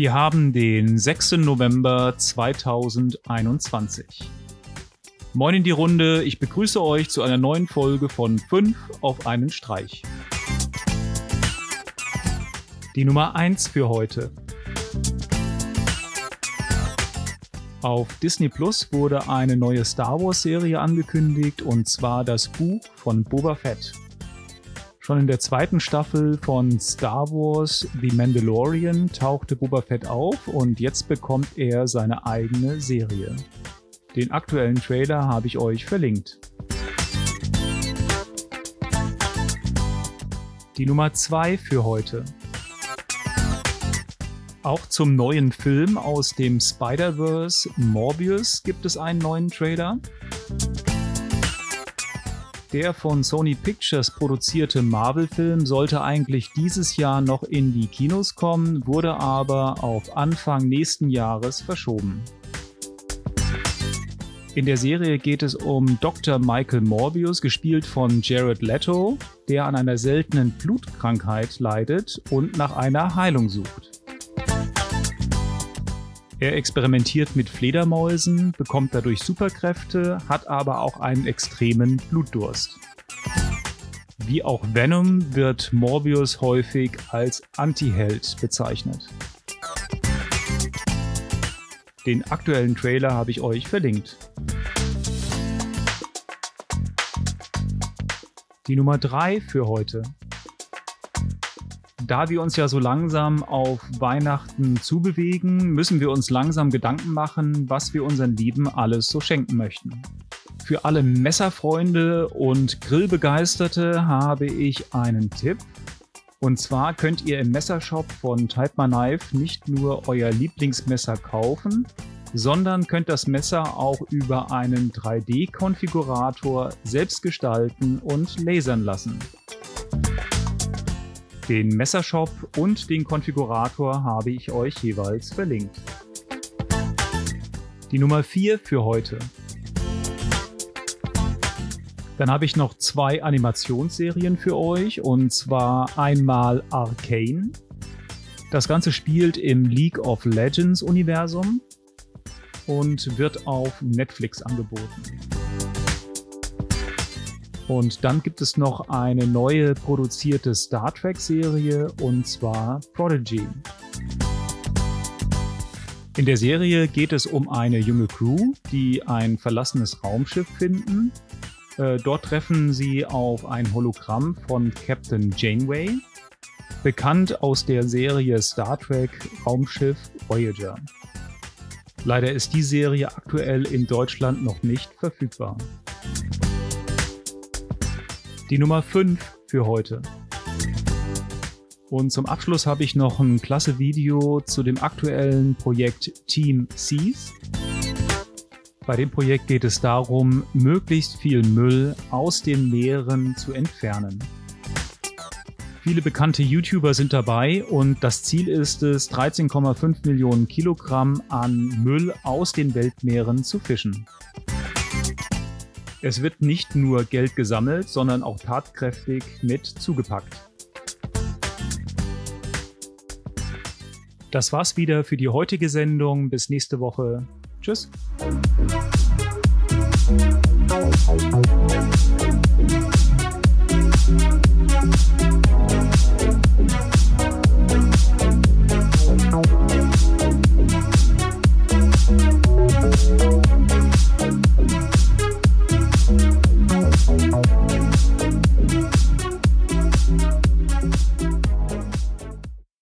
Wir haben den 6. November 2021. Moin in die Runde, ich begrüße euch zu einer neuen Folge von 5 auf einen Streich. Die Nummer 1 für heute. Auf Disney Plus wurde eine neue Star Wars Serie angekündigt und zwar das Buch von Boba Fett. Schon in der zweiten Staffel von Star Wars The Mandalorian tauchte Boba Fett auf und jetzt bekommt er seine eigene Serie. Den aktuellen Trailer habe ich euch verlinkt. Die Nummer 2 für heute. Auch zum neuen Film aus dem Spider-Verse Morbius gibt es einen neuen Trailer. Der von Sony Pictures produzierte Marvel-Film sollte eigentlich dieses Jahr noch in die Kinos kommen, wurde aber auf Anfang nächsten Jahres verschoben. In der Serie geht es um Dr. Michael Morbius, gespielt von Jared Leto, der an einer seltenen Blutkrankheit leidet und nach einer Heilung sucht. Er experimentiert mit Fledermäusen, bekommt dadurch Superkräfte, hat aber auch einen extremen Blutdurst. Wie auch Venom wird Morbius häufig als Anti-Held bezeichnet. Den aktuellen Trailer habe ich euch verlinkt. Die Nummer 3 für heute da wir uns ja so langsam auf Weihnachten zubewegen, müssen wir uns langsam Gedanken machen, was wir unseren Lieben alles so schenken möchten. Für alle Messerfreunde und Grillbegeisterte habe ich einen Tipp. Und zwar könnt ihr im Messershop von Type My Knife nicht nur euer Lieblingsmesser kaufen, sondern könnt das Messer auch über einen 3D-Konfigurator selbst gestalten und lasern lassen. Den Messershop und den Konfigurator habe ich euch jeweils verlinkt. Die Nummer 4 für heute. Dann habe ich noch zwei Animationsserien für euch und zwar einmal Arcane. Das Ganze spielt im League of Legends Universum und wird auf Netflix angeboten. Und dann gibt es noch eine neue produzierte Star Trek-Serie und zwar Prodigy. In der Serie geht es um eine junge Crew, die ein verlassenes Raumschiff finden. Äh, dort treffen sie auf ein Hologramm von Captain Janeway, bekannt aus der Serie Star Trek Raumschiff Voyager. Leider ist die Serie aktuell in Deutschland noch nicht verfügbar. Die Nummer 5 für heute. Und zum Abschluss habe ich noch ein klasse Video zu dem aktuellen Projekt Team Seas. Bei dem Projekt geht es darum, möglichst viel Müll aus den Meeren zu entfernen. Viele bekannte YouTuber sind dabei und das Ziel ist es, 13,5 Millionen Kilogramm an Müll aus den Weltmeeren zu fischen. Es wird nicht nur Geld gesammelt, sondern auch tatkräftig mit zugepackt. Das war's wieder für die heutige Sendung. Bis nächste Woche. Tschüss.